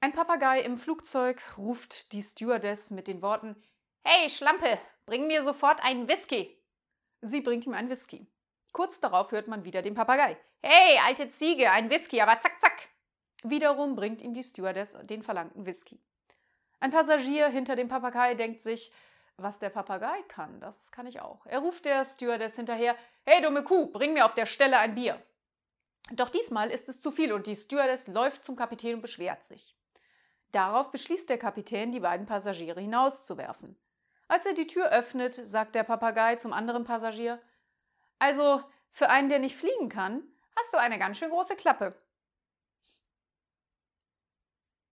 Ein Papagei im Flugzeug ruft die Stewardess mit den Worten Hey Schlampe, bring mir sofort einen Whisky. Sie bringt ihm einen Whisky. Kurz darauf hört man wieder den Papagei. Hey, alte Ziege, ein Whisky, aber zack, zack. Wiederum bringt ihm die Stewardess den verlangten Whisky. Ein Passagier hinter dem Papagei denkt sich, was der Papagei kann, das kann ich auch. Er ruft der Stewardess hinterher, hey dumme Kuh, bring mir auf der Stelle ein Bier. Doch diesmal ist es zu viel und die Stewardess läuft zum Kapitän und beschwert sich. Darauf beschließt der Kapitän, die beiden Passagiere hinauszuwerfen. Als er die Tür öffnet, sagt der Papagei zum anderen Passagier: Also, für einen, der nicht fliegen kann, hast du eine ganz schön große Klappe.